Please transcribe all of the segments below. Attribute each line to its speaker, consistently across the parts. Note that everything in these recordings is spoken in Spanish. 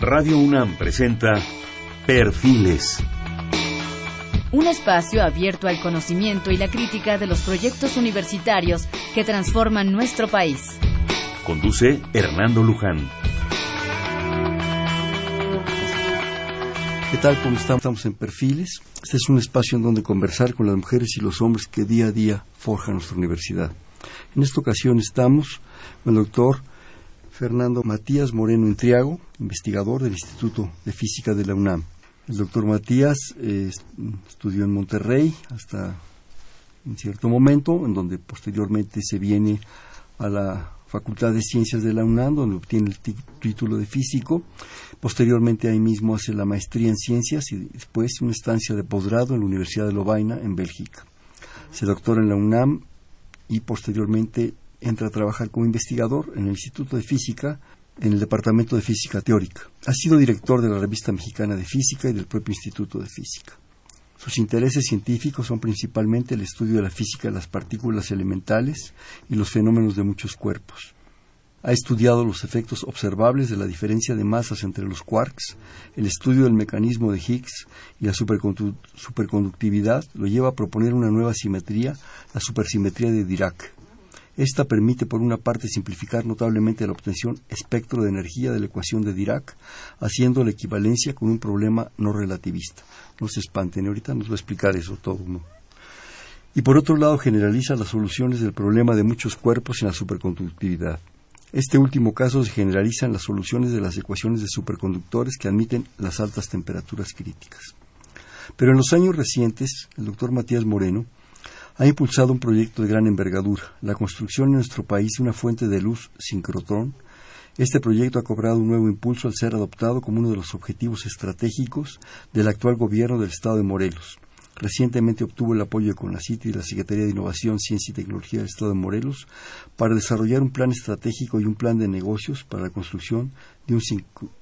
Speaker 1: Radio UNAM presenta Perfiles.
Speaker 2: Un espacio abierto al conocimiento y la crítica de los proyectos universitarios que transforman nuestro país.
Speaker 1: Conduce Hernando Luján.
Speaker 3: ¿Qué tal? ¿Cómo estamos? Estamos en Perfiles. Este es un espacio en donde conversar con las mujeres y los hombres que día a día forjan nuestra universidad. En esta ocasión estamos con el doctor Fernando Matías Moreno Intriago, investigador del Instituto de Física de la UNAM. El doctor Matías eh, estudió en Monterrey hasta un cierto momento, en donde posteriormente se viene a la Facultad de Ciencias de la UNAM, donde obtiene el título de físico. Posteriormente ahí mismo hace la maestría en ciencias y después una estancia de posgrado en la Universidad de Lovaina, en Bélgica. Se doctora en la UNAM y posteriormente entra a trabajar como investigador en el Instituto de Física en el Departamento de Física Teórica. Ha sido director de la Revista Mexicana de Física y del propio Instituto de Física. Sus intereses científicos son principalmente el estudio de la física de las partículas elementales y los fenómenos de muchos cuerpos. Ha estudiado los efectos observables de la diferencia de masas entre los quarks, el estudio del mecanismo de Higgs y la superconductividad lo lleva a proponer una nueva simetría, la supersimetría de Dirac. Esta permite, por una parte, simplificar notablemente la obtención espectro de energía de la ecuación de Dirac, haciendo la equivalencia con un problema no relativista. No se espanten, ahorita nos va a explicar eso todo. ¿no? Y por otro lado, generaliza las soluciones del problema de muchos cuerpos en la superconductividad. Este último caso se generaliza en las soluciones de las ecuaciones de superconductores que admiten las altas temperaturas críticas. Pero en los años recientes, el doctor Matías Moreno ha impulsado un proyecto de gran envergadura, la construcción en nuestro país de una fuente de luz sincrotrón. Este proyecto ha cobrado un nuevo impulso al ser adoptado como uno de los objetivos estratégicos del actual gobierno del Estado de Morelos. Recientemente obtuvo el apoyo de CONACIT y la Secretaría de Innovación, Ciencia y Tecnología del Estado de Morelos para desarrollar un plan estratégico y un plan de negocios para la construcción de un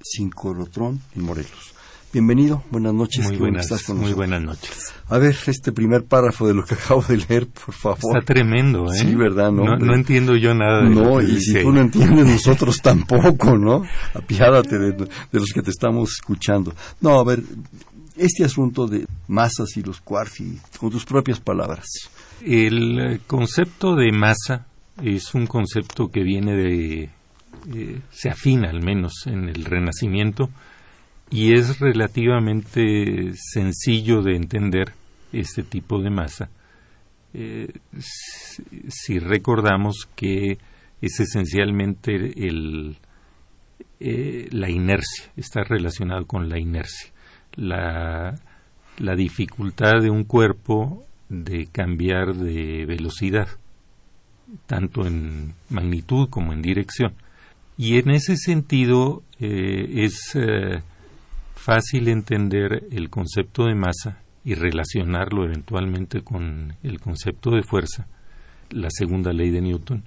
Speaker 3: sincrotrón en Morelos. Bienvenido, buenas noches.
Speaker 4: Muy buenas, muy buenas noches.
Speaker 3: A ver, este primer párrafo de lo que acabo de leer, por favor.
Speaker 4: Está tremendo, ¿eh?
Speaker 3: Sí, ¿verdad?
Speaker 4: No, no, entiendo yo nada de
Speaker 3: No, y si tú no entiendes, nosotros tampoco, ¿no? Apiádate de, de los que te estamos escuchando. No, a ver, este asunto de masas y los quarks, con tus propias palabras.
Speaker 4: El concepto de masa es un concepto que viene de... Eh, se afina al menos en el Renacimiento y es relativamente sencillo de entender este tipo de masa eh, si, recordamos que es esencialmente el, eh, la inercia, está relacionado con la inercia, la, la dificultad de un cuerpo de cambiar de velocidad, tanto en magnitud como en dirección. Y en ese sentido eh, es fácil entender el concepto de masa y relacionarlo eventualmente con el concepto de fuerza, la segunda ley de Newton,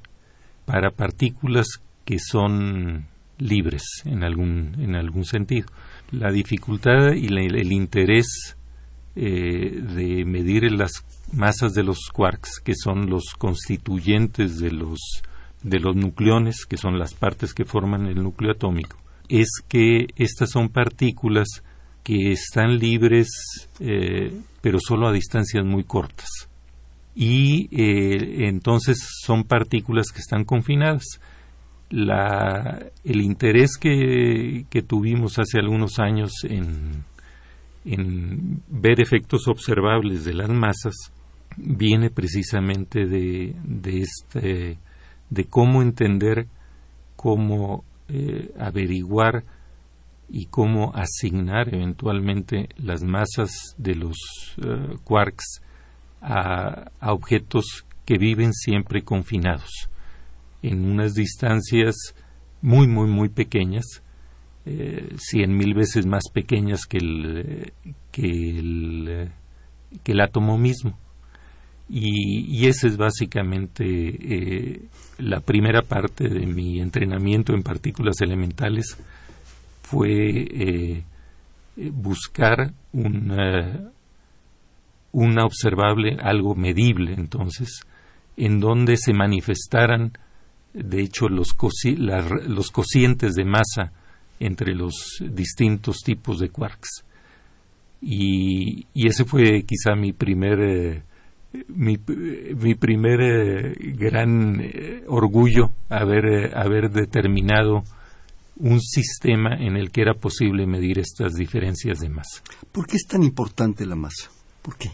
Speaker 4: para partículas que son libres en algún, en algún sentido. La dificultad y el interés eh, de medir las masas de los quarks, que son los constituyentes de los, de los nucleones, que son las partes que forman el núcleo atómico, es que estas son partículas que están libres, eh, pero solo a distancias muy cortas. Y eh, entonces son partículas que están confinadas. el interés que, tuvimos hace algunos años en, en ver efectos observables de las masas viene precisamente de, de, este, de cómo entender cómo eh, averiguar y cómo asignar eventualmente las masas de los eh, quarks a, objetos que viven siempre confinados en unas distancias muy muy muy pequeñas eh, cien mil veces más pequeñas que el que el, que el átomo mismo. Y, esa es básicamente la primera parte de mi entrenamiento en partículas elementales fue eh, buscar una, una observable, algo medible entonces, en donde se manifestaran de hecho los, los cocientes de masa entre los distintos tipos de quarks. Y, ese fue quizá mi primer, eh, mi, primer eh, gran eh, orgullo haber, haber determinado un sistema en el que era posible medir estas diferencias de masa.
Speaker 3: ¿Por qué es tan importante la masa? ¿Por qué?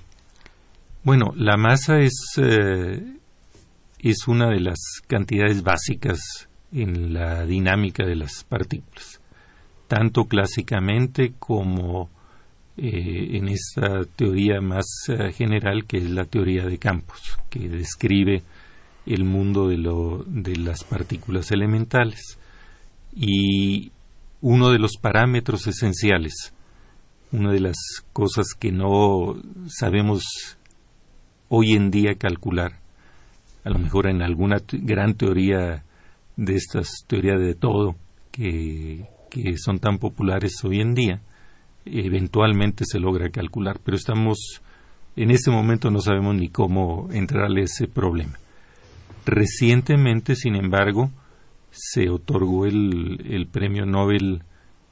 Speaker 4: Bueno, la masa es, es una de las cantidades básicas en la dinámica de las partículas, tanto clásicamente como eh, en esta teoría más eh, general que es la teoría de campos, que describe el mundo de, lo, de las partículas elementales. Y uno de los parámetros esenciales, una de las cosas que no sabemos hoy en día calcular, a lo mejor en alguna gran teoría de estas teorías de todo que son tan populares hoy en día, eventualmente se logra calcular, pero estamos en este momento no sabemos ni cómo entrarle a ese problema. Recientemente, sin embargo, se otorgó el, premio Nobel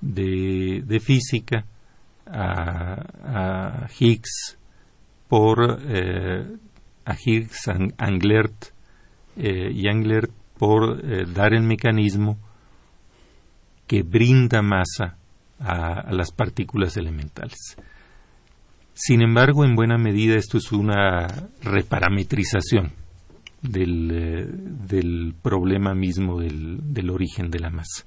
Speaker 4: de, física a, Higgs por eh, a Higgs Anglert eh, y Anglert por eh, dar el mecanismo que brinda masa a, las partículas elementales. Sin embargo, en buena medida esto es una reparametrización del, eh, del problema mismo del, del, origen de la masa.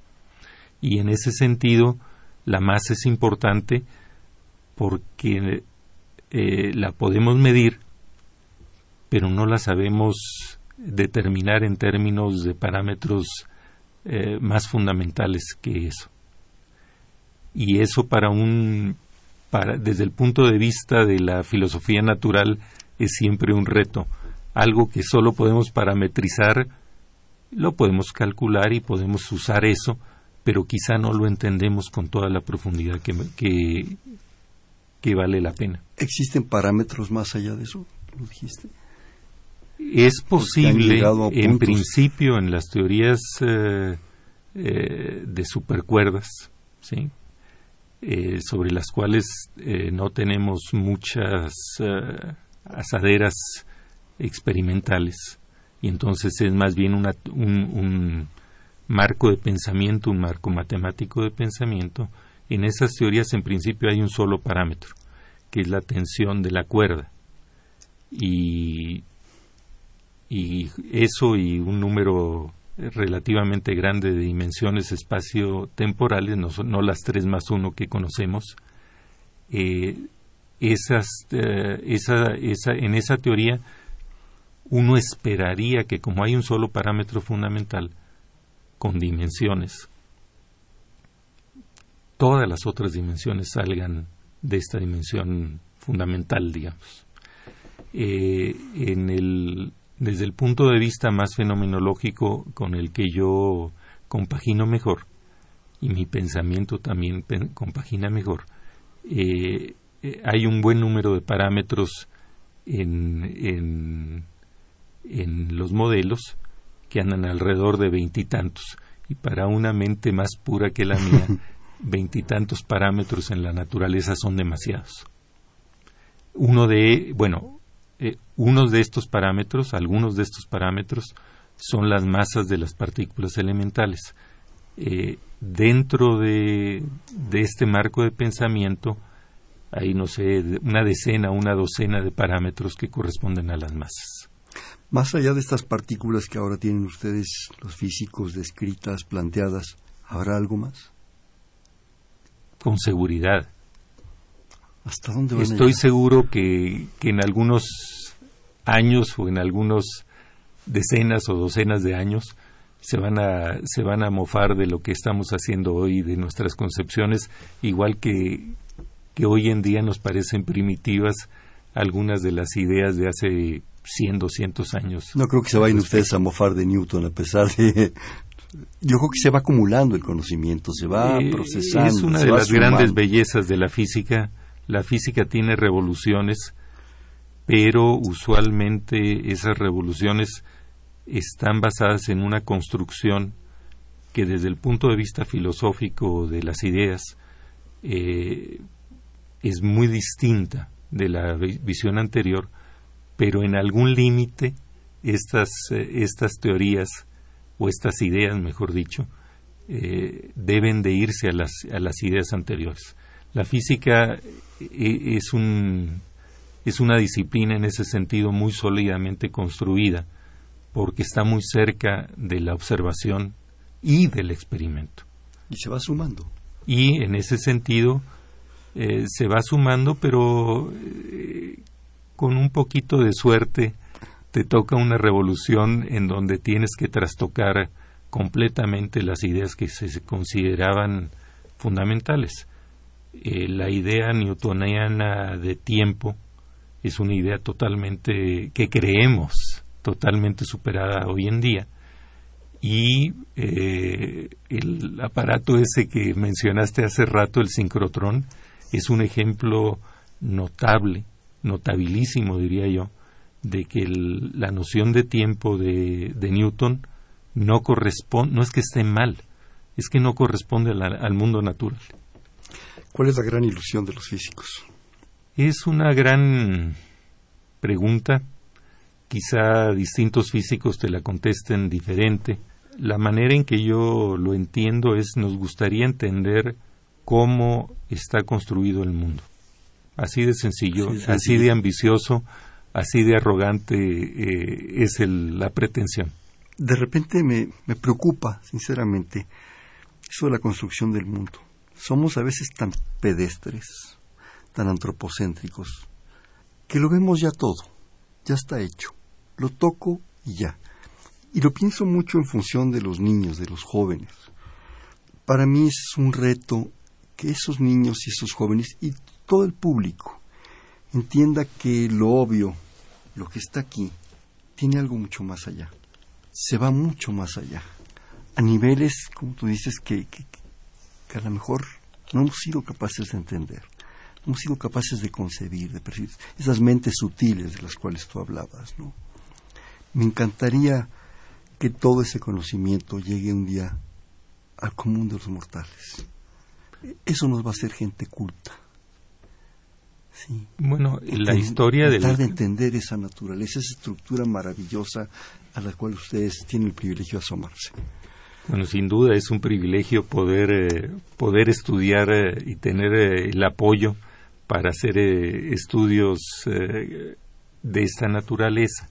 Speaker 4: Y en ese sentido, la masa es importante porque eh, la podemos medir, pero no la sabemos determinar en términos de parámetros eh, más fundamentales que eso y eso para un para, desde el punto de vista de la filosofía natural es siempre un reto algo que solo podemos parametrizar lo podemos calcular y podemos usar eso pero quizá no lo entendemos con toda la profundidad que, que, que vale la pena.
Speaker 3: ¿Existen parámetros más allá de eso? ¿Lo dijiste?
Speaker 4: Es posible, en principio, en las teorías eh, eh, de supercuerdas, ¿sí? Eh, sobre las cuales eh, no tenemos muchas eh, asaderas experimentales y entonces es más bien un, un, marco de pensamiento, un marco matemático de pensamiento. En esas teorías en principio hay un solo parámetro, que es la tensión de la cuerda. Y, y eso y un número relativamente grande de dimensiones espacio-temporales, no, las tres más uno que conocemos, eh, esas, eh, esa, esa, en esa teoría uno esperaría que como hay un solo parámetro fundamental con dimensiones, todas las otras dimensiones salgan de esta dimensión fundamental, digamos. Eh, en el desde el punto de vista más fenomenológico con el que yo compagino mejor y mi pensamiento también compagina mejor, eh, eh, hay un buen número de parámetros en, en, en los modelos que andan alrededor de veintitantos. Y, para una mente más pura que la mía, veintitantos parámetros en la naturaleza son demasiados. Uno de, bueno, unos de estos parámetros, algunos de estos parámetros, son las masas de las partículas elementales. Eh, dentro de, este marco de pensamiento hay, no sé, una decena, una docena de parámetros que corresponden a las masas.
Speaker 3: Más allá de estas partículas que ahora tienen ustedes, los físicos, descritas, planteadas, ¿habrá algo más?
Speaker 4: Con seguridad.
Speaker 3: ¿Hasta dónde
Speaker 4: Estoy seguro que, que en algunos años o en algunos decenas o docenas de años se van a se van a mofar de lo que estamos haciendo hoy de nuestras concepciones igual que que hoy en día nos parecen primitivas algunas de las ideas de hace 100, 200 años.
Speaker 3: No creo que se vayan ustedes a mofar de Newton a pesar de yo creo que se va acumulando el conocimiento, se va eh, procesando.
Speaker 4: Es una de las grandes bellezas de la física la física tiene revoluciones, pero usualmente esas revoluciones están basadas en una construcción que desde el punto de vista filosófico de las ideas eh, es muy distinta de la visión anterior, pero en algún límite estas, eh, estas teorías o estas ideas, mejor dicho, eh, deben de irse a las, a las ideas anteriores. La física es, un, es una disciplina en ese sentido muy sólidamente construida porque está muy cerca de la observación y del experimento.
Speaker 3: Y se va sumando.
Speaker 4: Y en ese sentido eh, se va sumando, pero con un poquito de suerte te toca una revolución en donde tienes que trastocar completamente las ideas que se consideraban fundamentales. Eh, la idea newtoniana de tiempo es una idea totalmente que creemos totalmente superada hoy en día y eh, el aparato ese que mencionaste hace rato, el sincrotrón, es un ejemplo notable, notabilísimo diría yo, de que la noción de tiempo de Newton no corresponde, no es que esté mal, es que no corresponde al, mundo natural.
Speaker 3: ¿Cuál es la gran ilusión de los físicos?
Speaker 4: Es una gran pregunta. Quizá distintos físicos te la contesten diferente. La manera en que yo lo entiendo es nos gustaría entender cómo está construido el mundo. Así de sencillo, así de ambicioso, así de arrogante eh, es la pretensión
Speaker 3: de repente me, me preocupa, sinceramente, eso de la construcción del mundo. Somos a veces tan pedestres, tan antropocéntricos, que lo vemos ya todo, ya está hecho. Lo toco y ya. Y lo pienso mucho en función de los niños, de los jóvenes. Para mí es un reto que esos niños y esos jóvenes y todo el público entienda que lo obvio, lo que está aquí, tiene algo mucho más allá se va mucho más allá, a niveles, como tú dices, que, que, a lo mejor no hemos sido capaces de entender, hemos sido capaces de concebir, de percibir, esas mentes sutiles de las cuales tú hablabas, ¿no? Me encantaría que todo ese conocimiento llegue un día al común de los mortales. Eso nos va a hacer gente culta.
Speaker 4: Sí. Bueno, la historia
Speaker 3: de... de entender esa naturaleza, esa estructura maravillosa a la cual ustedes tienen el privilegio de asomarse.
Speaker 4: Bueno, sin duda es un privilegio poder, eh, poder estudiar eh, y tener eh, el apoyo para hacer estudios de esta naturaleza.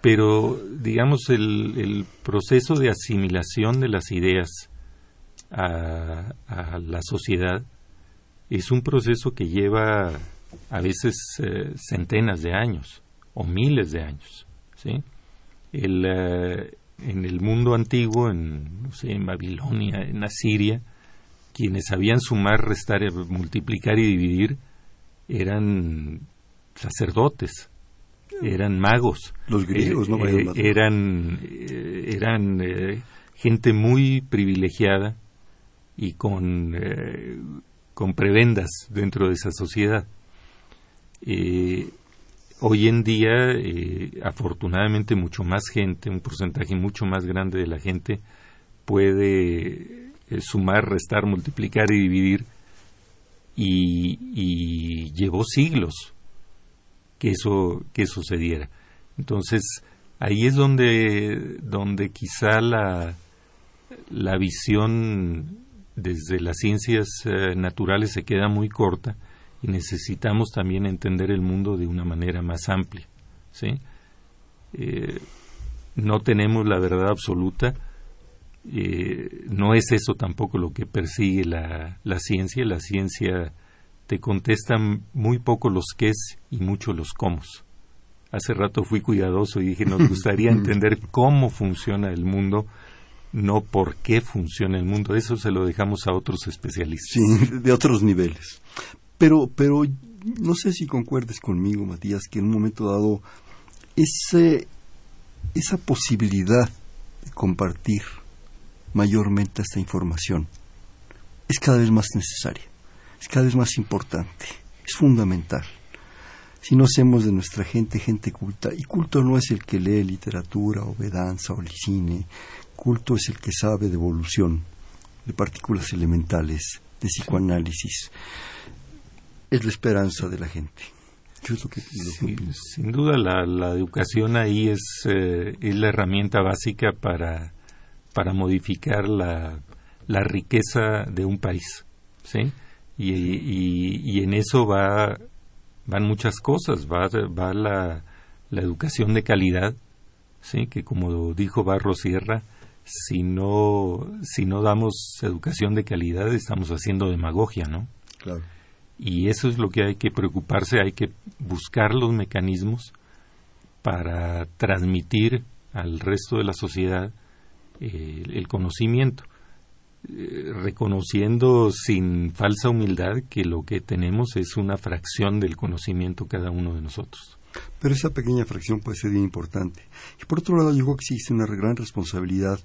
Speaker 4: Pero, digamos, el, proceso de asimilación de las ideas a, la sociedad es un proceso que lleva a veces centenas de años o miles de años. ¿sí? el, eh, en el mundo antiguo, en, no sé, en Babilonia, en Asiria, quienes sabían sumar, restar, eh, multiplicar y dividir eran sacerdotes, eran magos.
Speaker 3: Los griegos, no
Speaker 4: eh, Eran, eran gente muy privilegiada y con, con prebendas dentro de esa sociedad. Hoy en día, eh, afortunadamente, mucho más gente, un porcentaje mucho más grande de la gente puede eh, sumar, restar, multiplicar y dividir y, llevó siglos que eso, que sucediera. Entonces, ahí es donde, donde quizá la, la visión desde las ciencias eh, naturales se queda muy corta y necesitamos también entender el mundo de una manera más amplia. ¿sí? Eh, no tenemos la verdad absoluta, eh, no es eso tampoco lo que persigue la, la ciencia, la ciencia te contesta muy poco los qués y mucho los cómo. Hace rato fui cuidadoso y dije, nos gustaría entender cómo funciona el mundo, no por qué funciona el mundo. Eso se lo dejamos a otros especialistas.
Speaker 3: Sí, de otros niveles. Pero, pero no sé si concuerdes conmigo, Matías, que en un momento dado ese, esa posibilidad de compartir mayormente esta información es cada vez más necesaria, es cada vez más importante, es fundamental. Si no hacemos de nuestra gente gente culta, y culto no es el que lee literatura o ve danza o cine, culto es el que sabe de evolución, de partículas elementales, de psicoanálisis. Es la esperanza de la gente.
Speaker 4: sin duda la, educación ahí es, eh, es la herramienta básica para, para modificar la, la riqueza de un país. ¿sí? Y, y, en eso va, van muchas cosas. Va, va la, la educación de calidad, ¿sí? que como dijo Barro Sierra, si no, si no damos educación de calidad estamos haciendo demagogia, ¿no?
Speaker 3: Claro.
Speaker 4: Y eso es lo que hay que preocuparse, hay que buscar los mecanismos para transmitir al resto de la sociedad el conocimiento, eh, reconociendo sin falsa humildad que lo que tenemos es una fracción del conocimiento cada uno de nosotros.
Speaker 3: Pero esa pequeña fracción puede ser importante. Y por otro lado, yo creo que existe una gran responsabilidad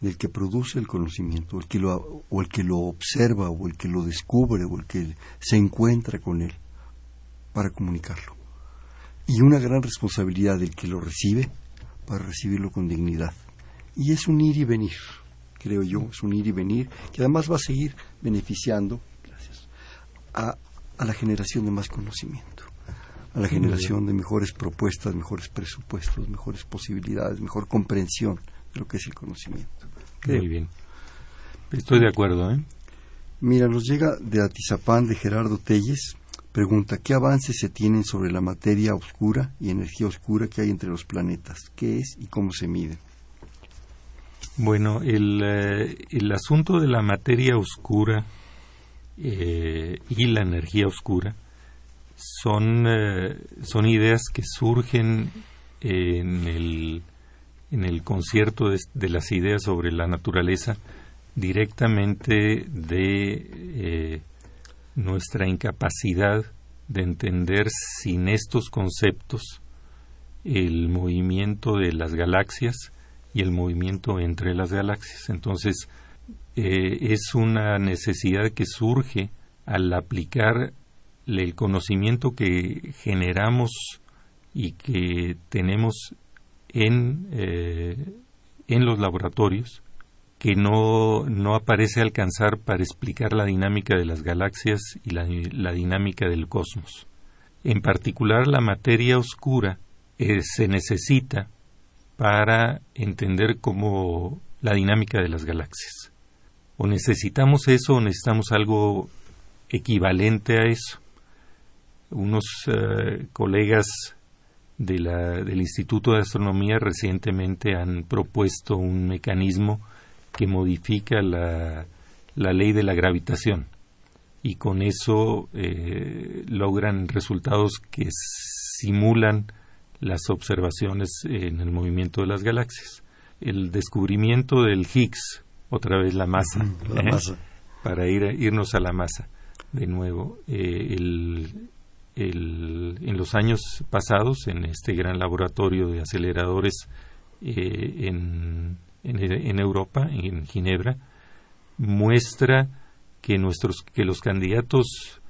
Speaker 3: del que produce el conocimiento, el que lo, o el que lo observa, o el que lo descubre, o el que se encuentra con él, para comunicarlo. Y una gran responsabilidad del que lo recibe, para recibirlo con dignidad. Y es un ir y venir, creo yo, es un ir y venir, que además va a seguir beneficiando gracias, a, a la generación de más conocimiento a la generación de mejores propuestas, mejores presupuestos, mejores posibilidades, mejor comprensión de lo que es el conocimiento.
Speaker 4: Muy bien. Estoy de acuerdo, ¿eh?
Speaker 3: Mira, nos llega de Atizapán de Gerardo Telles. Pregunta, ¿qué avances se tienen sobre la materia oscura y energía oscura que hay entre los planetas? ¿Qué es y cómo se mide?
Speaker 4: Bueno, el, eh, el asunto de la materia oscura eh, y la energía oscura son, eh, son ideas que surgen en el, en el concierto de, las ideas sobre la naturaleza directamente de nuestra incapacidad de entender sin estos conceptos el movimiento de las galaxias y el movimiento entre las galaxias. Entonces, eh, es una necesidad que surge al aplicar el conocimiento que generamos y que tenemos en, eh, en los laboratorios que no, no aparece alcanzar para explicar la dinámica de las galaxias y la, la dinámica del cosmos. En particular, la materia oscura eh, se necesita para entender cómo la dinámica de las galaxias. O necesitamos eso o necesitamos algo equivalente a eso unos eh, colegas del Instituto de Astronomía recientemente han propuesto un mecanismo que modifica la, la ley de la gravitación y con eso eh, logran resultados que simulan las observaciones en el movimiento de las galaxias. El descubrimiento del Higgs, otra vez la masa,
Speaker 3: ¿eh?
Speaker 4: para ir irnos a la masa de nuevo. el, en los años pasados en este gran laboratorio de aceleradores eh, en, en, Europa, en Ginebra, muestra que, nuestros, que los candidatos,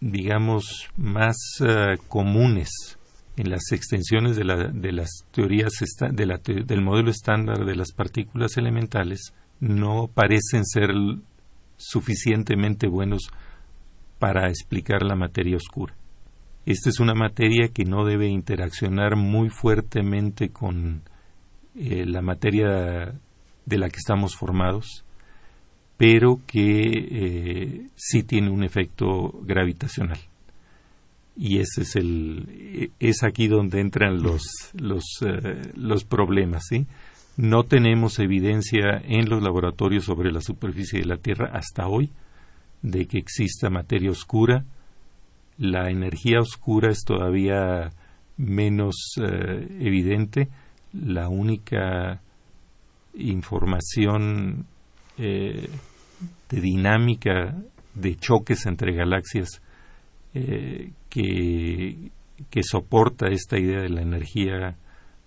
Speaker 4: digamos, más eh, comunes en las extensiones de, la, de las teorías de del modelo estándar de las partículas elementales no parecen ser suficientemente buenos para explicar la materia oscura. Esta es una materia que no debe interaccionar muy fuertemente con eh, la materia de la que estamos formados, pero que eh, sí tiene un efecto gravitacional. Y ese es el es aquí donde entran los los, eh, los problemas, ¿sí? No tenemos evidencia en los laboratorios sobre la superficie de la Tierra hasta hoy de que exista materia oscura la energía oscura es todavía menos eh, evidente. La única información eh, de dinámica de choques entre galaxias eh, que, que, soporta esta idea de la energía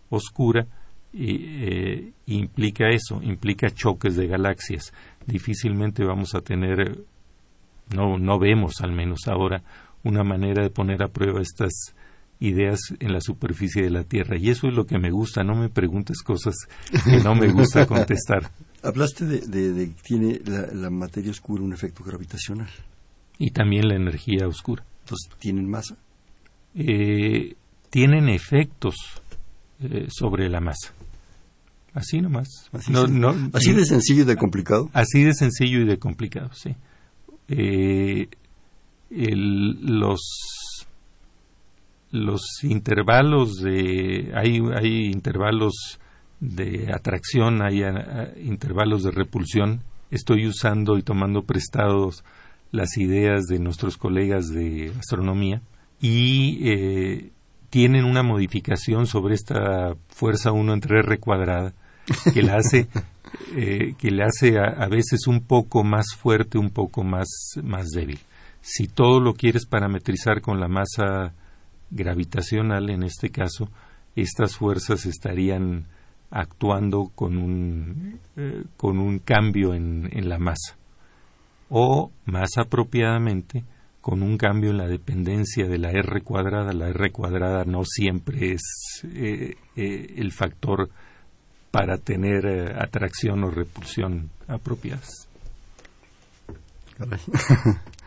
Speaker 4: oscura implica eso, implica choques de galaxias. Difícilmente vamos a tener, no, no vemos al menos ahora, una manera de poner a prueba estas ideas en la superficie de la Tierra. Y eso es lo que me gusta, no me preguntes cosas que no me gusta contestar.
Speaker 3: Hablaste de, que tiene la, materia oscura un efecto gravitacional.
Speaker 4: Y también la energía oscura.
Speaker 3: Entonces, ¿tienen masa?
Speaker 4: Eh, tienen efectos eh, sobre la masa. Así nomás.
Speaker 3: Así, así de sencillo y de complicado.
Speaker 4: Así de sencillo y de complicado, sí. Eh, los los intervalos de hay, hay intervalos de atracción hay intervalos de repulsión estoy usando y tomando prestados las ideas de nuestros colegas de astronomía y eh, tienen una modificación sobre esta fuerza 1 entre r cuadrada que la hace eh, que le hace a, a, veces un poco más fuerte un poco más más débil. Si todo lo quieres parametrizar con la masa gravitacional, en este caso, estas fuerzas estarían actuando con un, eh, con un cambio en, en, la masa o más apropiadamente con un cambio en la dependencia de la r cuadrada. La r cuadrada no siempre es eh, eh, el factor para tener atracción o repulsión apropiadas.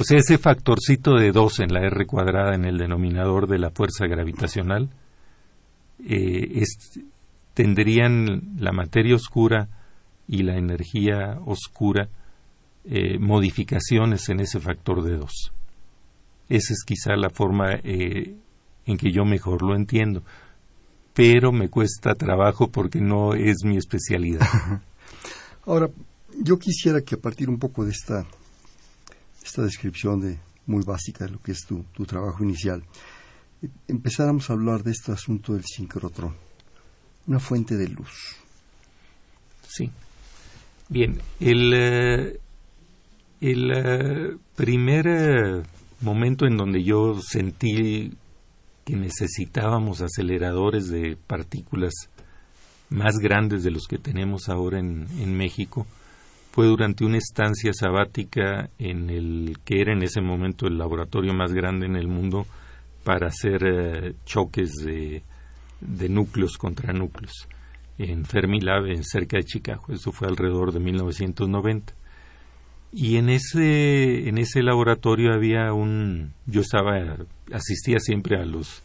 Speaker 4: O sea, ese factorcito de 2 en la R cuadrada en el denominador de la fuerza gravitacional eh, tendrían la materia oscura y la energía oscura eh, modificaciones en ese factor de 2. Esa es quizá la forma eh, en que yo mejor lo entiendo, pero me cuesta trabajo porque no es mi especialidad.
Speaker 3: Ahora, yo quisiera que a partir un poco de esta esta descripción de, muy básica de lo que es tu, tu trabajo inicial, empezáramos a hablar de este asunto del sincrotrón, una fuente de luz.
Speaker 4: Sí. Bien, el, eh, el eh, primer eh, momento en donde yo sentí que necesitábamos aceleradores de partículas más grandes de los que tenemos ahora en, México fue durante una estancia sabática en el que era en ese momento el laboratorio más grande en el mundo para hacer eh, choques de, núcleos contra núcleos en Fermilab, en cerca de Chicago. Eso fue alrededor de 1990. Y en ese, en ese laboratorio había un... Yo estaba, asistía siempre a los,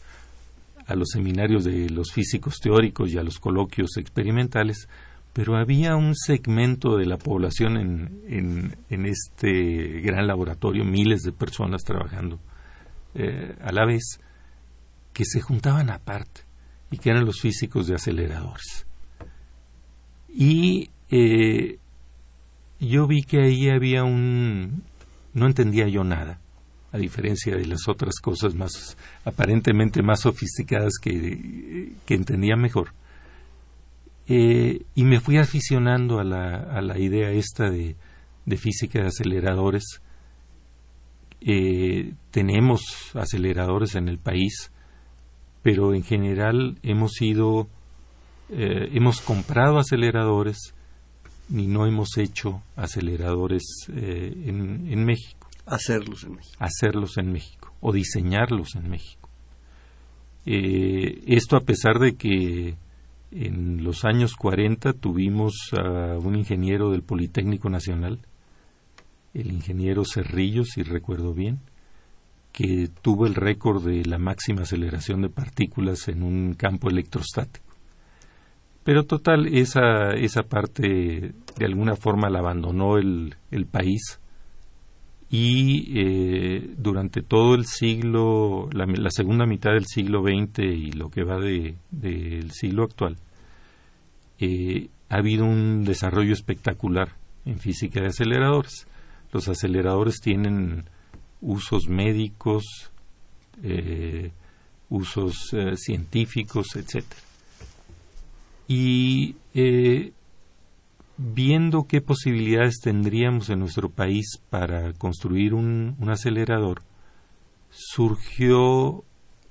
Speaker 4: a los seminarios de los físicos teóricos y a los coloquios experimentales, pero había un segmento de la población en, en, este gran laboratorio, miles de personas trabajando eh, a la vez, que se juntaban aparte y que eran los físicos de aceleradores. Y eh, yo vi que ahí había un... no entendía yo nada, a diferencia de las otras cosas más aparentemente más sofisticadas que, que entendía mejor eh, y me fui aficionando a la, a la idea esta de, de física de aceleradores. Eh, tenemos aceleradores en el país, pero en general hemos ido, eh, hemos comprado aceleradores ni no hemos hecho aceleradores en, en México.
Speaker 3: Hacerlos en México.
Speaker 4: Hacerlos en México o diseñarlos en México. esto a pesar de que en los años 40 tuvimos a un ingeniero del Politécnico Nacional, el ingeniero Cerrillo, si recuerdo bien, que tuvo el récord de la máxima aceleración de partículas en un campo electrostático. Pero total, esa, esa parte de alguna forma la abandonó el, el país y eh, durante todo el siglo, la, segunda mitad del siglo XX y lo que va del de, siglo actual, eh, ha habido un desarrollo espectacular en física de aceleradores. Los aceleradores tienen usos médicos, eh, usos científicos, etc. Y viendo qué posibilidades tendríamos en nuestro país para construir un, acelerador, surgió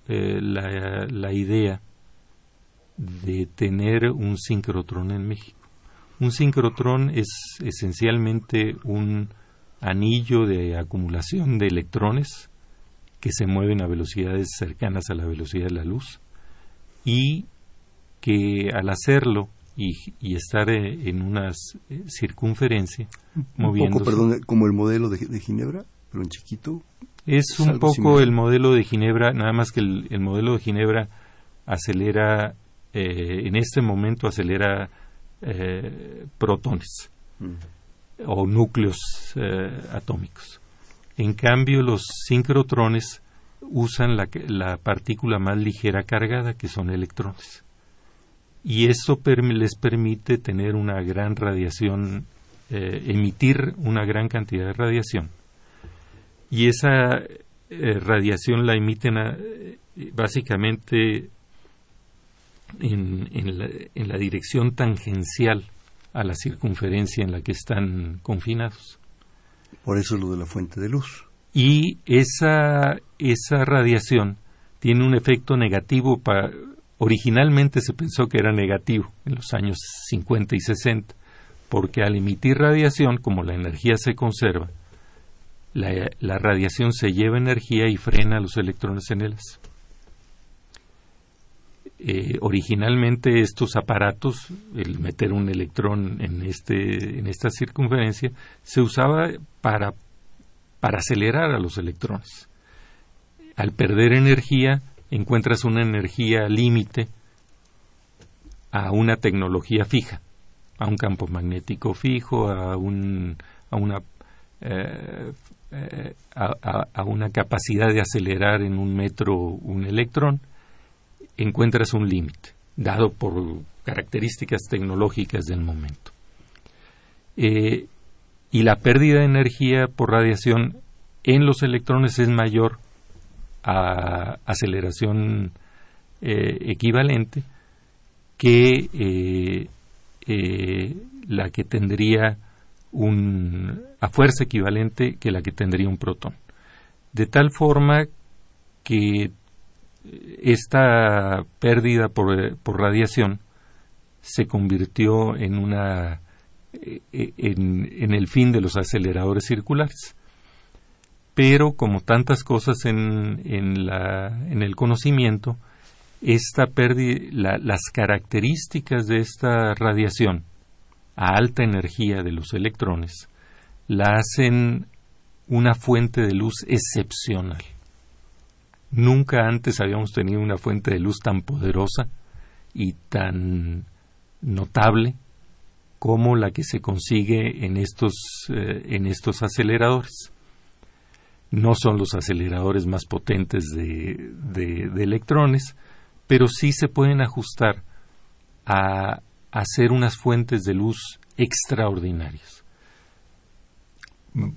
Speaker 4: eh, la, idea de tener un sincrotrón en México. Un sincrotrón es esencialmente un anillo de acumulación de electrones que se mueven a velocidades cercanas a la velocidad de la luz y que al hacerlo y, estar eh, en una eh, circunferencia
Speaker 3: moviéndose. perdón, como el modelo de, Ginebra, pero en chiquito.
Speaker 4: Es, un poco el modelo de Ginebra, nada más que el, modelo de Ginebra acelera, eh, en este momento acelera protones mm. o núcleos atómicos. En cambio, los sincrotrones usan la, la partícula más ligera cargada, que son electrones y eso les permite tener una gran radiación, eh, emitir una gran cantidad de radiación. Y esa eh, radiación la emiten eh, básicamente en, la, en la dirección tangencial a la circunferencia en la que están confinados.
Speaker 3: Por eso lo de la fuente de luz.
Speaker 4: Y esa, esa radiación tiene un efecto negativo para Originalmente se pensó que era negativo en los años 50 y 60, porque al emitir radiación, como la energía se conserva, la, radiación se lleva energía y frena los electrones en el eh, originalmente estos aparatos, el meter un electrón en, este, en esta circunferencia, se usaba para, para acelerar a los electrones. Al perder energía, encuentras una energía límite a una tecnología fija, a un campo magnético fijo, a, un, eh, eh, a, una capacidad de acelerar en un metro un electrón, encuentras un límite, dado por características tecnológicas del momento. Eh, y la pérdida de energía por radiación en los electrones es mayor a aceleración eh, equivalente que eh, eh, la que tendría un a fuerza equivalente que la que tendría un protón. De tal forma que esta pérdida por, por radiación se convirtió en una en el fin de los aceleradores circulares pero como tantas cosas en, el conocimiento, esta las características de esta radiación a alta energía de los electrones la hacen una fuente de luz excepcional. Nunca antes habíamos tenido una fuente de luz tan poderosa y tan notable como la que se consigue en estos, eh, en estos aceleradores no son los aceleradores más potentes de, de, electrones, pero sí se pueden ajustar a, hacer unas fuentes de luz extraordinarias.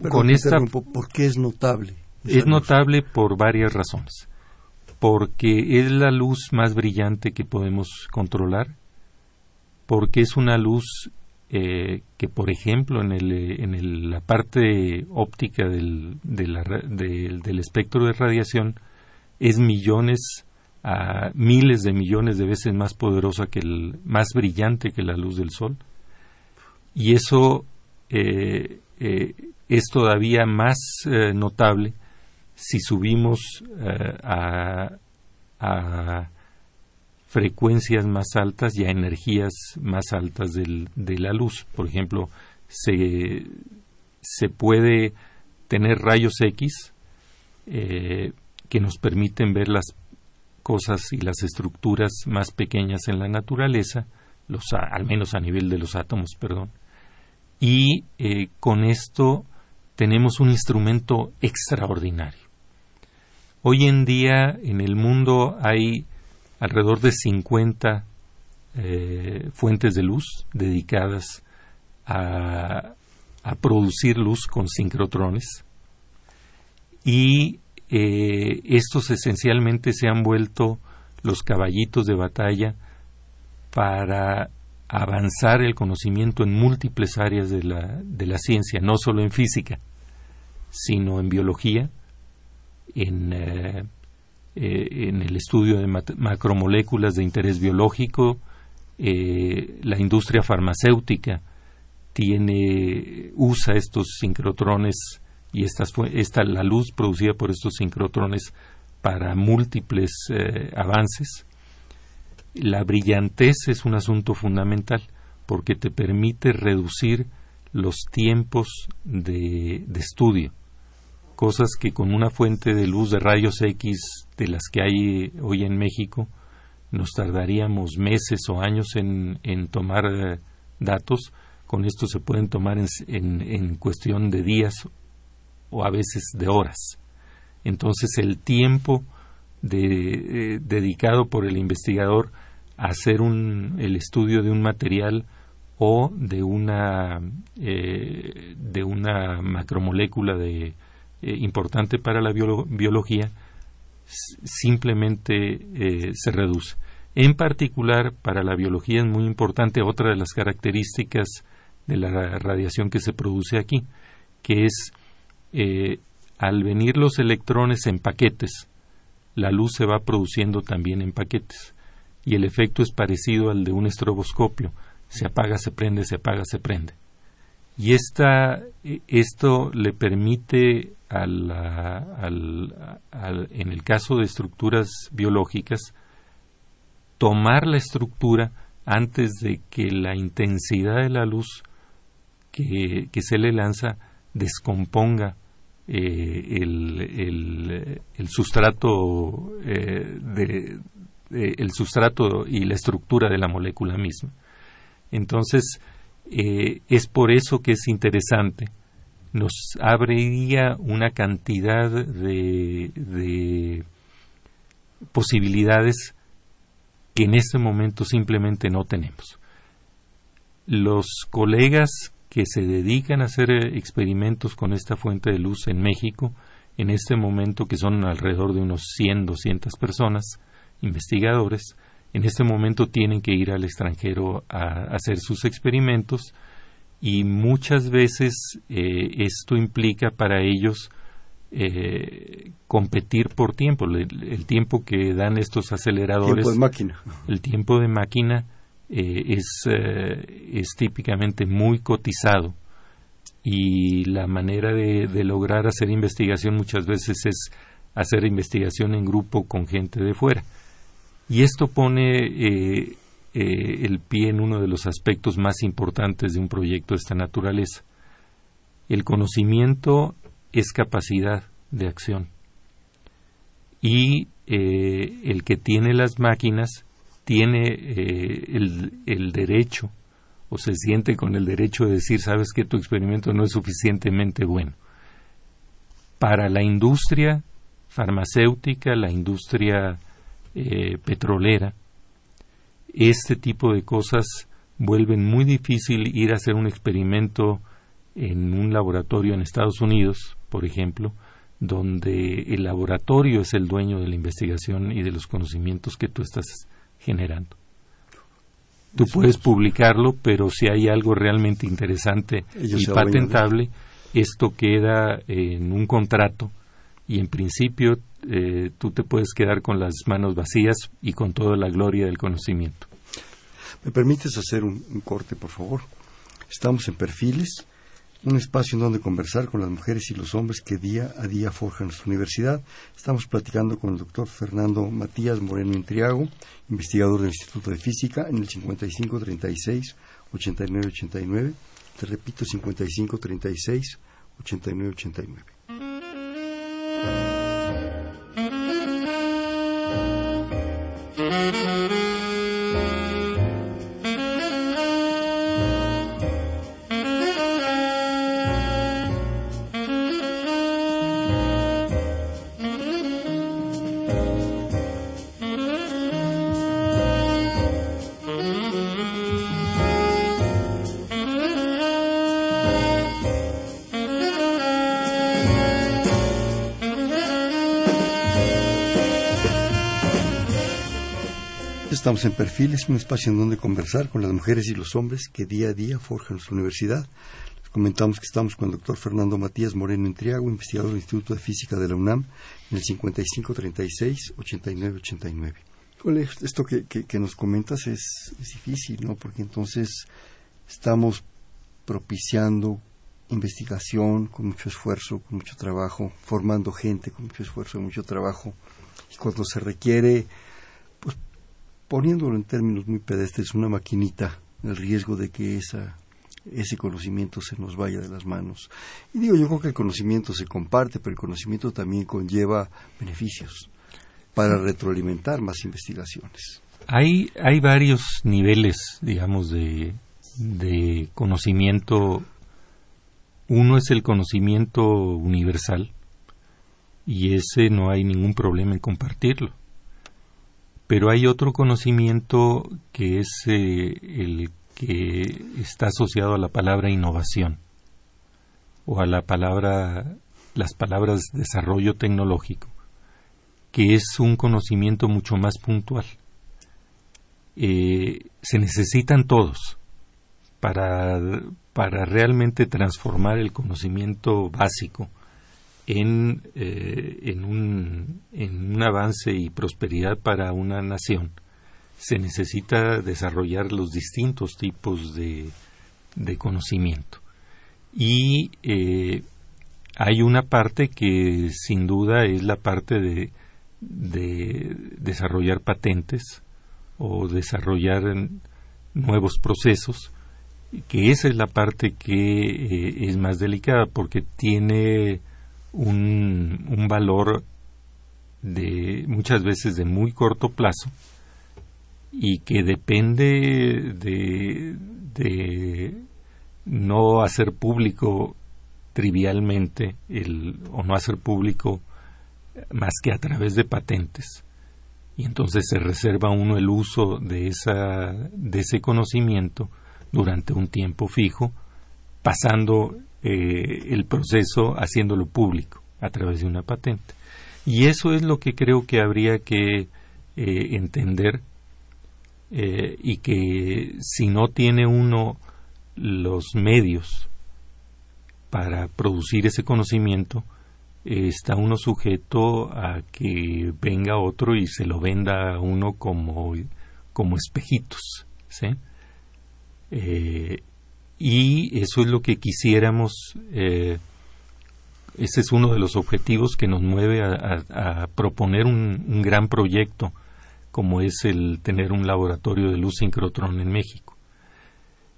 Speaker 3: Con esta, ¿Por qué es notable?
Speaker 4: Es notable por varias razones. Porque es la luz más brillante que podemos controlar, porque es una luz eh, que por ejemplo en, el, en la parte óptica del, del, espectro de radiación es millones a miles de millones de veces más poderosa que el más brillante que la luz del sol. Y eso eh, eh, es todavía más notable si subimos a frecuencias más altas y a energías más altas de la luz. Por ejemplo, se, se puede tener rayos X eh, que nos permiten ver las cosas y las estructuras más pequeñas en la naturaleza, al menos a nivel de los átomos, perdón. Y eh, con esto tenemos un instrumento extraordinario. Hoy en día en el mundo hay alrededor de 50 eh, fuentes de luz dedicadas a, producir luz con sincrotrones. Y eh, estos esencialmente se han vuelto los caballitos de batalla para avanzar el conocimiento en múltiples áreas de la, de la ciencia, no solo en física, sino en biología, en eh, eh, en el estudio de macromoléculas de interés biológico, eh, la industria farmacéutica tiene usa estos sincrotrones y esta, esta, la luz producida por estos sincrotrones para múltiples eh, avances. La brillantez es un asunto fundamental porque te permite reducir los tiempos de estudio, cosas que con una fuente de luz de rayos X de las que hay hoy en México nos tardaríamos meses o años en, en tomar eh, datos, con esto se pueden tomar en, en, cuestión de días o a veces de horas. Entonces el tiempo de, eh, dedicado por el investigador a hacer un, el estudio de un material o de una, eh, de una macromolécula de, importante para la biología simplemente se reduce. En particular, para la biología es muy importante otra de las características de la radiación que se produce aquí, que es eh, al venir los electrones en paquetes, la luz se va produciendo también en paquetes y el efecto es parecido al de un estroboscopio, se apaga, se prende, se apaga, se prende. Y esta, esto le permite al, en el caso de estructuras biológicas tomar la estructura antes de que la intensidad de la luz que, se le lanza descomponga eh, el, el, sustrato eh, de, el sustrato y la estructura de la molécula misma. Entonces, eh, es por eso que es interesante. Nos abriría una cantidad de, de posibilidades que en este momento simplemente no tenemos. Los colegas que se dedican a hacer eh, experimentos con esta fuente de luz en México, en este momento que son alrededor de unos 100, 200 personas, investigadores, en este momento tienen que ir al extranjero a hacer sus experimentos y muchas veces eh, esto implica para ellos eh, competir por tiempo, el, tiempo que dan estos aceleradores.
Speaker 3: Tiempo de máquina.
Speaker 4: El tiempo de máquina eh, es, eh, es típicamente muy cotizado y la manera de, lograr hacer investigación muchas veces es hacer investigación en grupo con gente de fuera. Y esto pone eh, el pie en uno de los aspectos más importantes de un proyecto de esta naturaleza. El conocimiento es capacidad de acción. Y eh, el que tiene las máquinas tiene eh, el, el, derecho o se siente con el derecho de decir, sabes que tu experimento no es suficientemente bueno. Para la industria farmacéutica, la industria eh, petrolera, este tipo de cosas vuelven muy difícil ir a hacer un experimento en un laboratorio en Estados Unidos, por ejemplo, donde el laboratorio es el dueño de la investigación y de los conocimientos que tú estás generando. Tú puedes publicarlo, pero si hay algo realmente interesante y patentable, esto queda en un contrato y en principio eh, tú te puedes quedar con las manos vacías y con toda la gloria del conocimiento.
Speaker 3: ¿Me permites hacer un corte, por favor? Estamos en perfiles un espacio en donde conversar con las mujeres y los hombres que día a día forjan nuestra universidad. Estamos platicando con el doctor Fernando Matías Moreno Intriago, investigador del Instituto de Física, en el 5536-8989. Te repito, 5536-8989. Estamos en Perfiles, un espacio en donde conversar con las mujeres y los hombres que día a día forjan nuestra universidad. Les comentamos que estamos con el doctor Fernando Matías Moreno Entriago, investigador del Instituto de Física de la UNAM, en el 5536-8989. Esto que, que, nos comentas es, es difícil, ¿no? Porque entonces estamos propiciando investigación, con mucho esfuerzo, con mucho trabajo, formando gente con mucho esfuerzo, y mucho trabajo. Y cuando se requiere, poniéndolo en términos muy pedestres, una maquinita, el riesgo de que esa, ese conocimiento se nos vaya de las manos. Y digo, yo creo que el conocimiento se comparte, pero el conocimiento también conlleva beneficios para retroalimentar más investigaciones.
Speaker 4: Hay, hay varios niveles, digamos, de, de conocimiento. Uno es el conocimiento universal y ese no hay ningún problema en compartirlo. Pero hay otro conocimiento que es eh, el que está asociado a la palabra innovación o a la palabra las palabras desarrollo tecnológico, que es un conocimiento mucho más puntual. Eh, se necesitan todos para, para realmente transformar el conocimiento básico en, eh, en, un, en un avance y prosperidad para una nación, se necesita desarrollar los distintos tipos de, de conocimiento. Y eh, hay una parte que sin duda es la parte de, de desarrollar patentes o desarrollar nuevos procesos, que esa es la parte que eh, es más delicada porque tiene un, un valor de muchas veces de muy corto plazo y que depende de, de no hacer público trivialmente el, o no hacer público más que a través de patentes. Y entonces se reserva uno el uso de esa de ese conocimiento durante un tiempo fijo pasando eh, el proceso haciéndolo público a través de una patente. Y eso es lo que creo que habría que eh, entender eh, y que si no tiene uno los medios para producir ese conocimiento, está uno sujeto a que venga otro y se lo venda a uno como, como espejitos. ¿sí? Y eso es lo que quisiéramos eh, ese es uno de los objetivos que nos mueve a, proponer un, gran proyecto como es el tener un laboratorio de luz sincrotrón en México.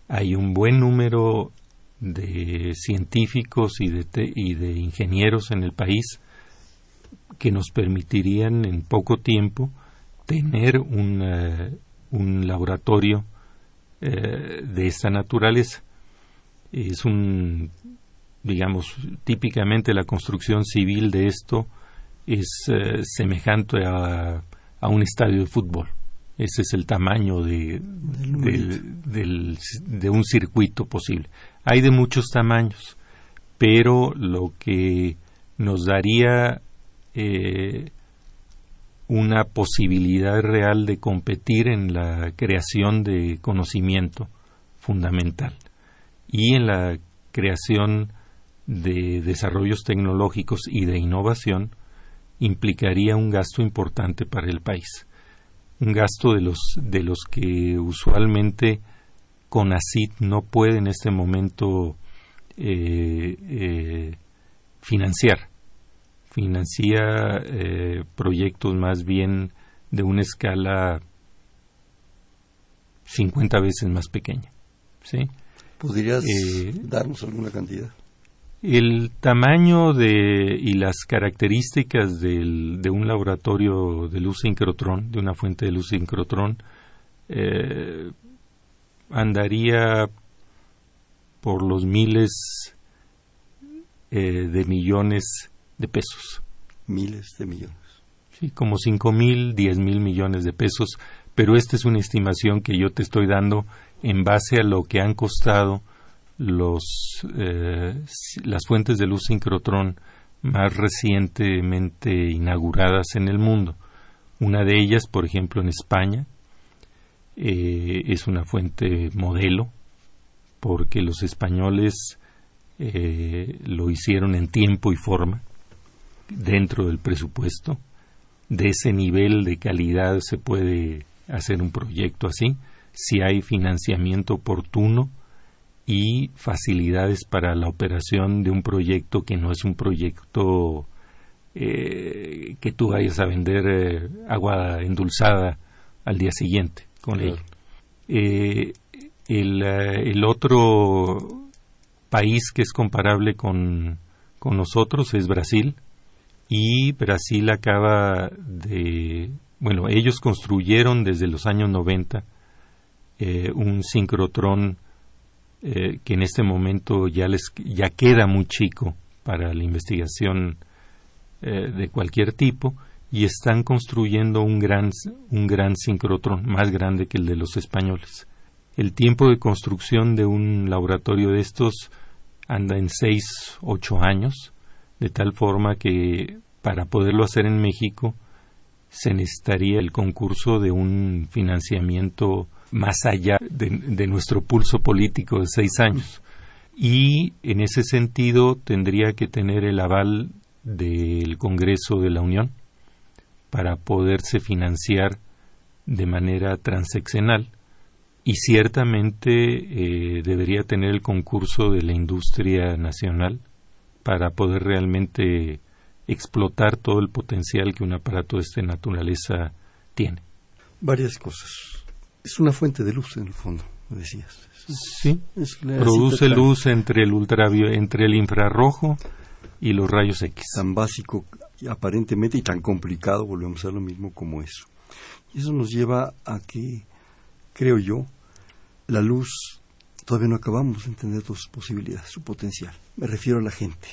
Speaker 4: Hay un buen número de científicos y de, y de ingenieros en el país que nos permitirían en poco tiempo tener un, un laboratorio eh, de esta naturaleza es un, digamos, típicamente la construcción civil de esto es eh, semejante a, a, un estadio de fútbol. Ese es el tamaño de, de un circuito posible. Hay de muchos tamaños, pero lo que nos daría eh, una posibilidad real de competir en la creación de conocimiento fundamental y en la creación de desarrollos tecnológicos y de innovación implicaría un gasto importante para el país. Un gasto de los, de los que usualmente CONACIT no puede en este momento eh, eh, financiar. Financia eh, proyectos más bien de una escala 50 veces más pequeña. ¿sí?
Speaker 3: ¿Podrías eh, darnos alguna cantidad?
Speaker 4: El tamaño de, y las características del, de un laboratorio de luz sincrotrón, de una fuente de luz sincrotrón, eh, andaría por los miles eh, de millones de pesos.
Speaker 3: Miles de millones.
Speaker 4: Sí, como cinco mil, diez mil millones de pesos, pero esta es una estimación que yo te estoy dando en base a lo que han costado los, eh, las fuentes de luz sincrotrón más recientemente inauguradas en el mundo. Una de ellas, por ejemplo, en España, eh, es una fuente modelo, porque los españoles eh, lo hicieron en tiempo y forma, dentro del presupuesto. De ese nivel de calidad se puede hacer un proyecto así si hay financiamiento oportuno y facilidades para la operación de un proyecto que no es un proyecto eh, que tú vayas a vender eh, agua endulzada al día siguiente con él. Eh, el, el, otro país que es comparable con, con nosotros es Brasil y Brasil acaba de bueno ellos construyeron desde los años 90 un sincrotrón eh, que en este momento ya les ya queda muy chico para la investigación eh, de cualquier tipo y están construyendo un gran un gran sincrotrón más grande que el de los españoles. El tiempo de construcción de un laboratorio de estos anda en seis ocho años, de tal forma que para poderlo hacer en México se necesitaría el concurso de un financiamiento más allá de, nuestro pulso político de seis años. Y en ese sentido tendría que tener el aval del Congreso de la Unión para poderse financiar de manera transeccional y ciertamente eh, debería tener el concurso de la industria nacional para poder realmente explotar todo el potencial que un aparato de esta naturaleza tiene.
Speaker 3: Varias cosas es una fuente de luz en el fondo, me decías.
Speaker 4: Sí, produce luz entre el ultravio entre el infrarrojo y los rayos X.
Speaker 3: Tan básico aparentemente y tan complicado, volvemos a lo mismo como eso. Y eso nos lleva a que, creo yo, la luz todavía no acabamos de entender todas sus posibilidades, su potencial. Me refiero a la gente,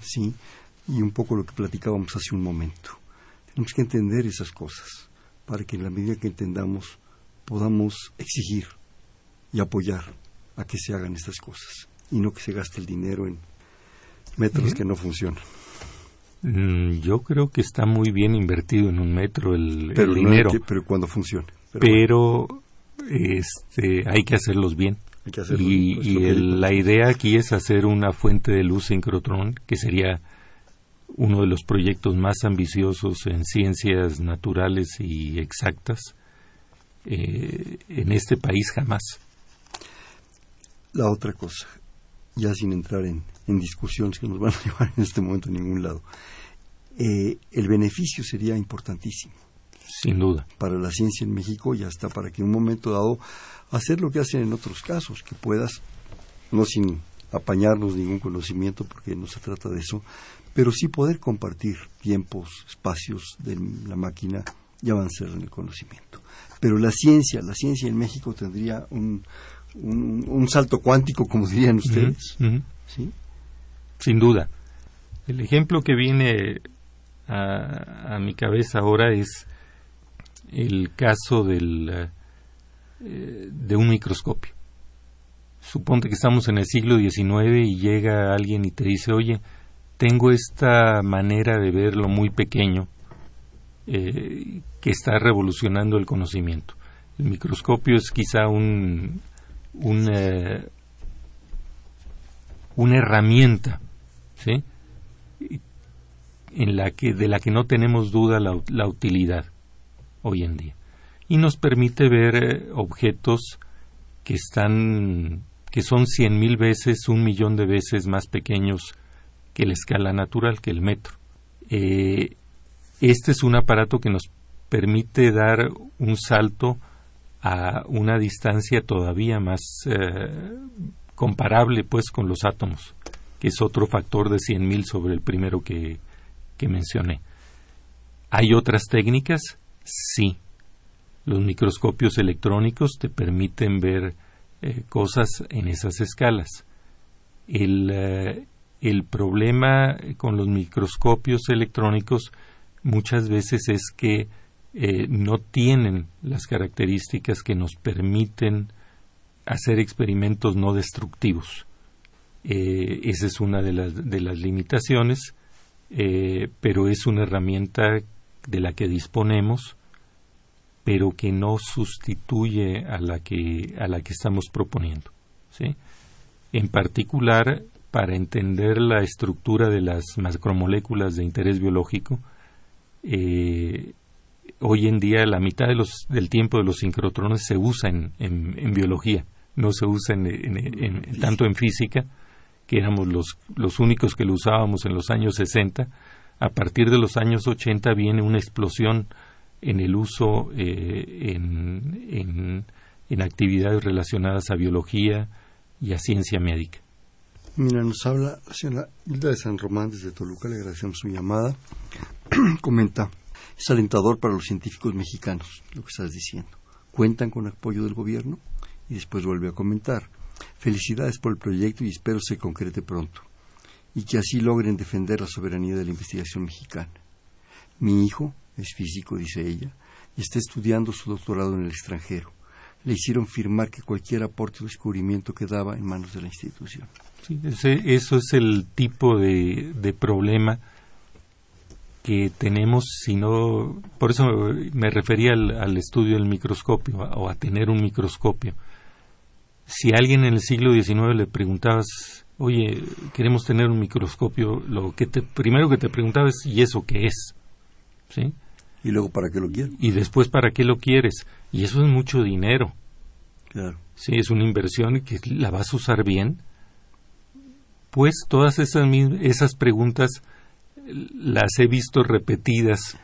Speaker 3: ¿sí? Y un poco lo que platicábamos hace un momento. Tenemos que entender esas cosas para que en la medida que entendamos podamos exigir y apoyar a que se hagan estas cosas y no que se gaste el dinero en metros que no funcionan.
Speaker 4: Mm, yo creo que está muy bien invertido en un metro el, dinero.
Speaker 3: pero cuando funcione.
Speaker 4: Pero, este, hay que hacerlos bien. y, la idea aquí es hacer una fuente de luz sincrotrón, que sería uno de los proyectos más ambiciosos en ciencias naturales y exactas eh, en este país jamás.
Speaker 3: La otra cosa, ya sin entrar en, discusiones que nos van a llevar en este momento a ningún lado, eh, el beneficio sería importantísimo.
Speaker 4: Sin duda.
Speaker 3: Para la ciencia en México y hasta para que en un momento dado hacer lo que hacen en otros casos, que puedas, no sin apañarnos ningún conocimiento, porque no se trata de eso, pero sí poder compartir tiempos, espacios de la máquina y avanzar en el conocimiento. Pero la ciencia, la ciencia en México tendría un, un, salto cuántico, como dirían ustedes. ¿Sí?
Speaker 4: Sin duda. El ejemplo que viene a, a, mi cabeza ahora es el caso del, eh, de un microscopio. Suponte que estamos en el siglo XIX y llega alguien y te dice, oye, tengo esta manera de verlo muy pequeño eh, que está revolucionando el conocimiento. El microscopio es quizá un, una herramienta, ¿sí? En la que, de la que no tenemos duda la, utilidad hoy en día. Y nos permite ver eh, objetos que están que son cien mil veces, un millón de veces más pequeños que la escala natural, que el metro. Eh, este es un aparato que nos permite dar un salto a una distancia todavía más eh, comparable pues con los átomos, que es otro factor de 100.000 sobre el primero que, que mencioné. ¿Hay otras técnicas? Sí. Los microscopios electrónicos te permiten ver eh, cosas en esas escalas. El, eh, el problema con los microscopios electrónicos muchas veces es que eh, no tienen las características que nos permiten hacer experimentos no destructivos. Eh, esa es una de las, de las limitaciones, eh, pero es una herramienta de la que disponemos, pero que no sustituye a la que, a la que estamos proponiendo. En particular, para entender la estructura de las macromoléculas de interés biológico, hoy en día la mitad de los, del tiempo de los sincrotrones se usa en, en, biología, no se usa en, tanto en física, que éramos los, los únicos que lo usábamos en los años 60. A partir de los años 80 viene una explosión en el uso eh, en, en, actividades relacionadas a biología y a ciencia médica.
Speaker 3: Mira, nos habla la señora Hilda de San Román desde Toluca, le agradecemos su llamada. Comenta, es alentador para los científicos mexicanos lo que estás diciendo. ¿Cuentan con apoyo del gobierno? Y después vuelve a comentar, felicidades por el proyecto y espero se concrete pronto y que así logren defender la soberanía de la investigación mexicana. Mi hijo es físico, dice ella, y está estudiando su doctorado en el extranjero. Le hicieron firmar que cualquier aporte o descubrimiento quedaba en manos de la institución.
Speaker 4: Sí, eso es el tipo de, de problema que tenemos, si no, por eso me refería al, estudio del microscopio o a tener un microscopio. Si a alguien en el siglo XIX le preguntabas, oye, queremos tener un microscopio, lo que te, primero que te preguntaba es, ¿y eso qué es? ¿Sí?
Speaker 3: Y luego, ¿para qué lo quieres?
Speaker 4: Y después, ¿para qué lo quieres? Y eso es mucho dinero.
Speaker 3: Claro.
Speaker 4: Sí, es una inversión que la vas a usar bien. Pues todas esas, esas preguntas las he visto repetidas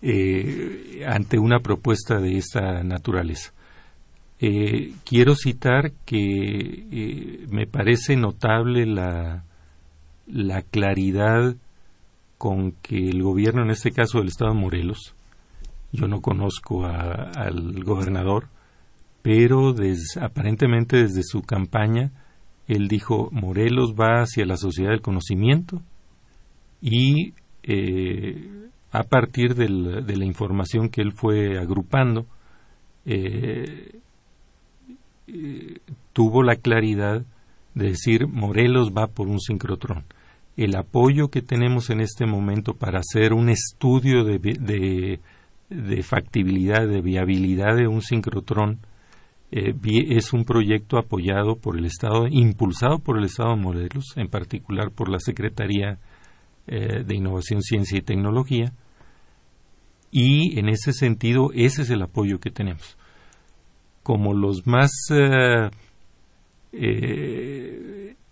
Speaker 4: eh, ante una propuesta de esta naturaleza. Eh, quiero citar que eh, me parece notable la, la claridad con que el gobierno, en este caso del Estado de Morelos, yo no conozco al gobernador, pero aparentemente desde su campaña él dijo Morelos va hacia la sociedad del conocimiento y eh, a partir de la información que él fue agrupando eh, eh, tuvo la claridad de decir Morelos va por un sincrotrón el apoyo que tenemos en este momento para hacer un estudio de, de, factibilidad, de viabilidad de un sincrotrón, es un proyecto apoyado por el Estado, impulsado por el Estado de Morelos, en particular por la Secretaría eh, de Innovación, Ciencia y Tecnología, y en ese sentido ese es el apoyo que tenemos. Como los más eh,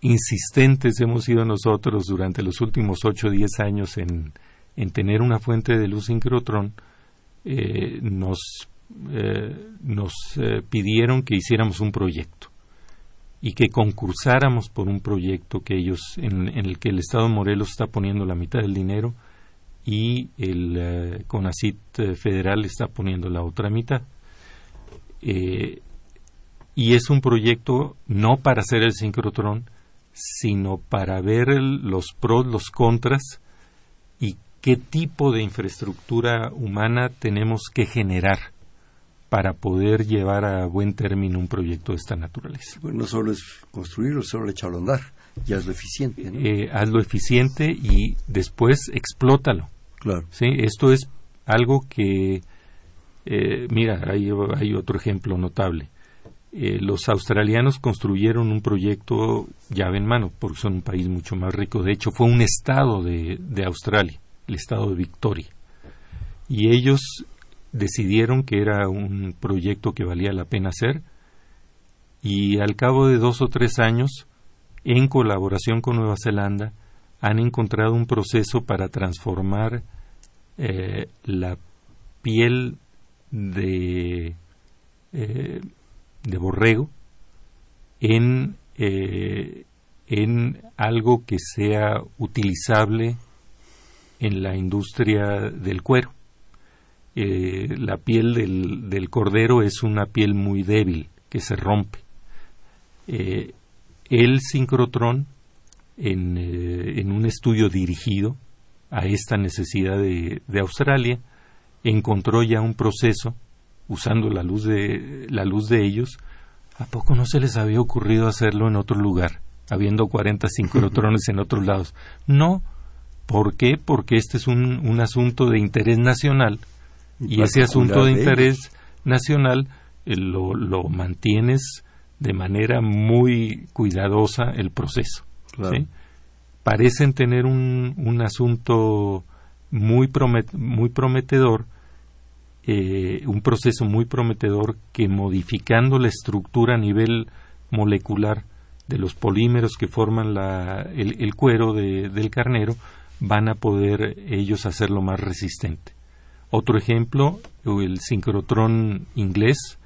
Speaker 4: insistentes hemos sido nosotros durante los últimos 8 o 10 años en, en, tener una fuente de luz sincrotrón, eh, nos, eh, nos eh, pidieron que hiciéramos un proyecto y que concursáramos por un proyecto que ellos en, el que el Estado de Morelos está poniendo la mitad del dinero y el CONACIT federal está poniendo la otra mitad. y es un proyecto no para hacer el sincrotrón, sino para ver los pros, los contras y qué tipo de infraestructura humana tenemos que generar para poder llevar a buen término un proyecto de esta naturaleza.
Speaker 3: Bueno, no solo es construirlo, solo echarlo a andar, ya es lo eficiente. ¿no?
Speaker 4: Eh, hazlo eficiente y después explótalo.
Speaker 3: Claro.
Speaker 4: ¿sí? Esto es algo que, eh, mira, hay, hay otro ejemplo notable. Eh, los australianos construyeron un proyecto llave en mano, porque son un país mucho más rico. De hecho, fue un estado de, de Australia, el estado de Victoria. Y ellos decidieron que era un proyecto que valía la pena hacer y al cabo de dos o tres años, en colaboración con Nueva Zelanda, han encontrado un proceso para transformar eh, la piel de eh, de borrego en, eh, en algo que sea utilizable en la industria del cuero. Eh, la piel del, cordero es una piel muy débil que se rompe. Eh, el sincrotrón, en, en, un estudio dirigido a esta necesidad de, Australia, encontró ya un proceso usando la luz de la luz de ellos, ¿a poco no se les había ocurrido hacerlo en otro lugar, habiendo 40 sincrotrones en otros lados? No, ¿por qué? Porque este es un asunto de interés nacional y, ese asunto de interés nacional eh, lo, lo, mantienes de manera muy cuidadosa el proceso. Parecen tener un, un asunto muy, muy prometedor, eh, un proceso muy prometedor que modificando la estructura a nivel molecular de los polímeros que forman el, cuero del carnero, van a poder ellos hacerlo más resistente. Otro ejemplo, el sincrotrón inglés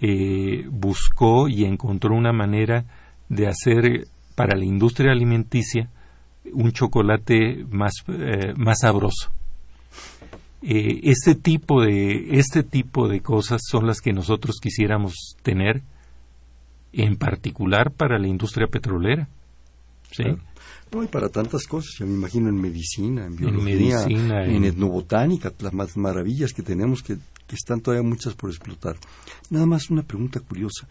Speaker 4: eh, buscó y encontró una manera de hacer para la industria alimenticia un chocolate más, eh, más sabroso. Eh, este tipo de este tipo de cosas son las que nosotros quisiéramos tener en particular para la industria petrolera sí
Speaker 3: no y para tantas cosas ya me imagino en medicina en biología en, etnobotánica las más maravillas que tenemos que, que están todavía muchas por explotar nada más una pregunta curiosa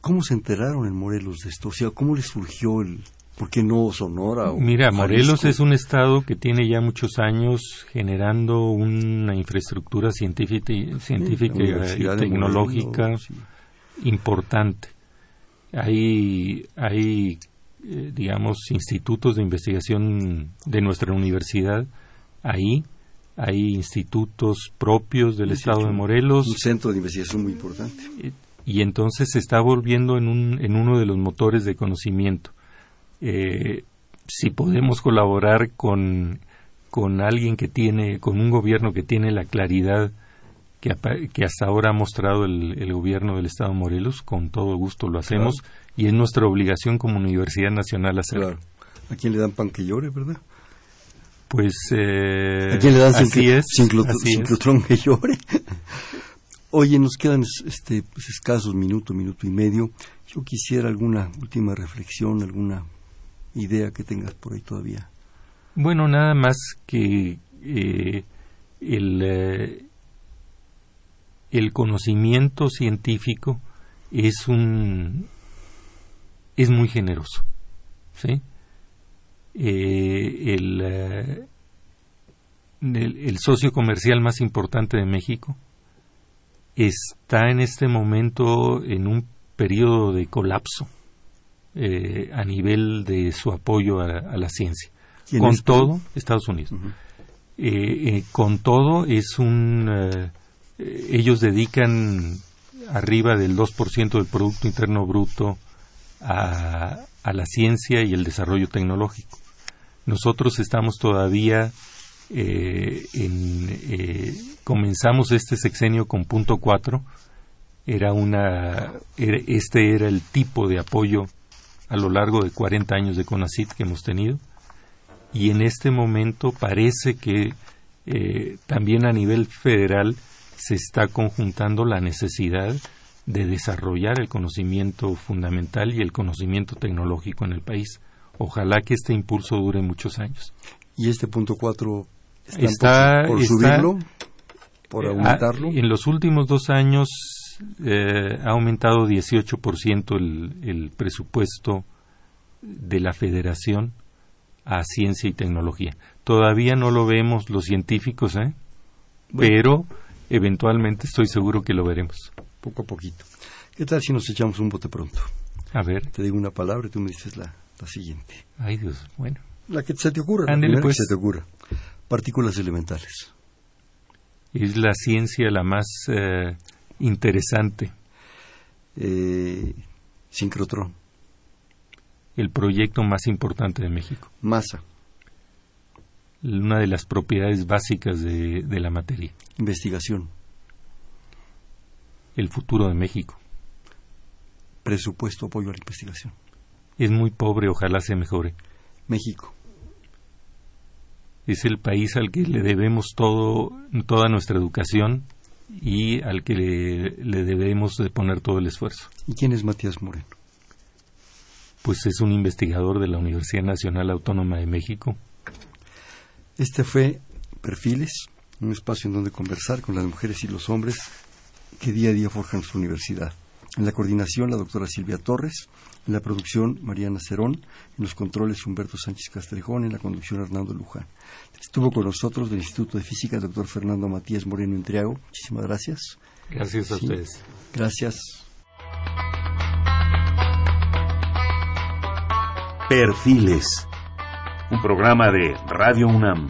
Speaker 3: cómo se enteraron en Morelos de esto o sea cómo les surgió el ¿Por qué no Sonora?
Speaker 4: Mira, Morelos es un estado que tiene ya muchos años generando una infraestructura científica, científica y tecnológica importante. Hay, hay eh, digamos, institutos de investigación de nuestra universidad ahí. Hay institutos propios del estado de Morelos.
Speaker 3: Un centro de investigación muy importante.
Speaker 4: Y entonces se está volviendo en, un, en uno de los motores de conocimiento eh, si podemos colaborar con, con alguien que tiene, con un gobierno que tiene la claridad que, que hasta ahora ha mostrado el, gobierno del Estado de Morelos, con todo gusto lo hacemos y es nuestra obligación como Universidad Nacional hacerlo.
Speaker 3: ¿A quién le dan pan que llore, verdad?
Speaker 4: Pues eh,
Speaker 3: ¿A quién le dan así es, que llore? Oye, nos quedan este, pues, escasos minuto, minuto y medio. Yo quisiera alguna última reflexión, alguna idea que tengas por ahí todavía.
Speaker 4: Bueno, nada más que eh, el, eh, el conocimiento científico es un es muy generoso, ¿sí? Eh, el, el, el socio comercial más importante de México está en este momento en un periodo de colapso eh, a nivel de su apoyo a, la ciencia. Con todo, Estados Unidos. Eh, eh, con todo, es un. ellos dedican arriba del 2% del Producto Interno Bruto a, a, la ciencia y el desarrollo tecnológico. Nosotros estamos todavía en. comenzamos este sexenio con punto 4. Era una. este era el tipo de apoyo a lo largo de 40 años de CONACIT que hemos tenido y en este momento parece que eh, también a nivel federal se está conjuntando la necesidad de desarrollar el conocimiento fundamental y el conocimiento tecnológico en el país. Ojalá que este impulso dure muchos años.
Speaker 3: ¿Y este punto 4 está, por, subirlo? ¿Por eh, aumentarlo?
Speaker 4: en los últimos dos años eh, ha aumentado 18% el, el presupuesto de la federación a ciencia y tecnología. Todavía no lo vemos los científicos, ¿eh? pero eventualmente estoy seguro que lo veremos.
Speaker 3: Poco a poquito. ¿Qué tal si nos echamos un bote pronto?
Speaker 4: A ver.
Speaker 3: Te digo una palabra y tú me dices la, la siguiente.
Speaker 4: Ay Dios, bueno.
Speaker 3: La que se te ocurra. la pues. que se te ocurra. Partículas elementales.
Speaker 4: Es la ciencia la más eh, interesante.
Speaker 3: Eh, sincrotrón.
Speaker 4: El proyecto más importante de México.
Speaker 3: Masa.
Speaker 4: Una de las propiedades básicas de, de la materia.
Speaker 3: Investigación.
Speaker 4: El futuro de México.
Speaker 3: Presupuesto apoyo a la investigación.
Speaker 4: Es muy pobre, ojalá se mejore.
Speaker 3: México.
Speaker 4: Es el país al que le debemos todo, toda nuestra educación y al que le, debemos de poner todo el esfuerzo.
Speaker 3: ¿Y quién es Matías Moreno?
Speaker 4: Pues es un investigador de la Universidad Nacional Autónoma de México.
Speaker 3: Este fue Perfiles, un espacio en donde conversar con las mujeres y los hombres que día a día forjan su universidad. En la coordinación, la doctora Silvia Torres. En la producción, Mariana Cerón. En los controles, Humberto Sánchez Castrejón. En la conducción, Hernando Luján. Estuvo con nosotros del Instituto de Física el doctor Fernando Matías Moreno Entriago. Muchísimas gracias.
Speaker 4: Gracias a ustedes.
Speaker 3: Gracias.
Speaker 1: Perfiles. Un programa de Radio UNAM.